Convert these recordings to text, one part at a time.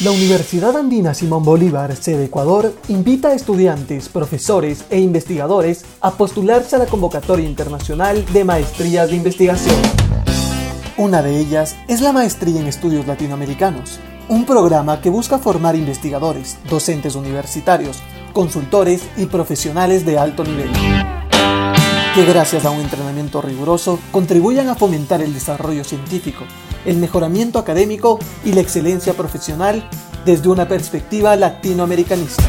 La Universidad Andina Simón Bolívar, sede Ecuador, invita a estudiantes, profesores e investigadores a postularse a la convocatoria internacional de maestrías de investigación. Una de ellas es la Maestría en Estudios Latinoamericanos, un programa que busca formar investigadores, docentes universitarios, consultores y profesionales de alto nivel que gracias a un entrenamiento riguroso contribuyan a fomentar el desarrollo científico, el mejoramiento académico y la excelencia profesional desde una perspectiva latinoamericanista.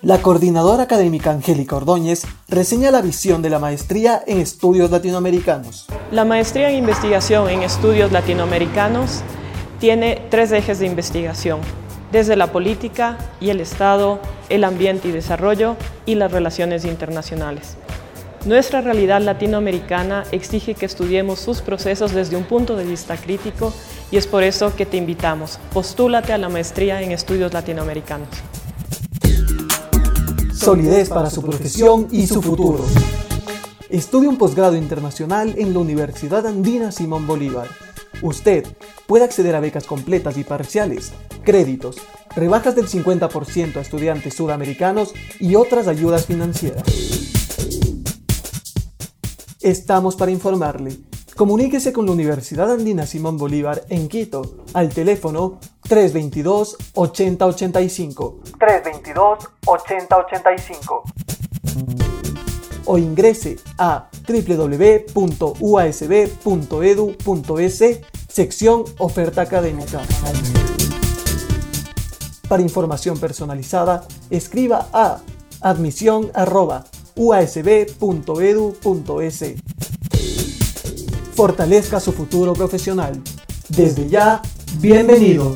La coordinadora académica Angélica Ordóñez reseña la visión de la maestría en estudios latinoamericanos. La maestría en investigación en estudios latinoamericanos tiene tres ejes de investigación, desde la política y el Estado, el ambiente y desarrollo y las relaciones internacionales. Nuestra realidad latinoamericana exige que estudiemos sus procesos desde un punto de vista crítico y es por eso que te invitamos. Postúlate a la maestría en estudios latinoamericanos. Solidez para su profesión y su futuro. Estudia un posgrado internacional en la Universidad Andina Simón Bolívar. Usted puede acceder a becas completas y parciales, créditos, rebajas del 50% a estudiantes sudamericanos y otras ayudas financieras. Estamos para informarle. Comuníquese con la Universidad Andina Simón Bolívar en Quito al teléfono 322-8085. 322-8085. O ingrese a www.uasb.edu.es sección Oferta Académica. Para información personalizada, escriba a admisión usb.edu.es. Fortalezca su futuro profesional. Desde ya, bienvenido.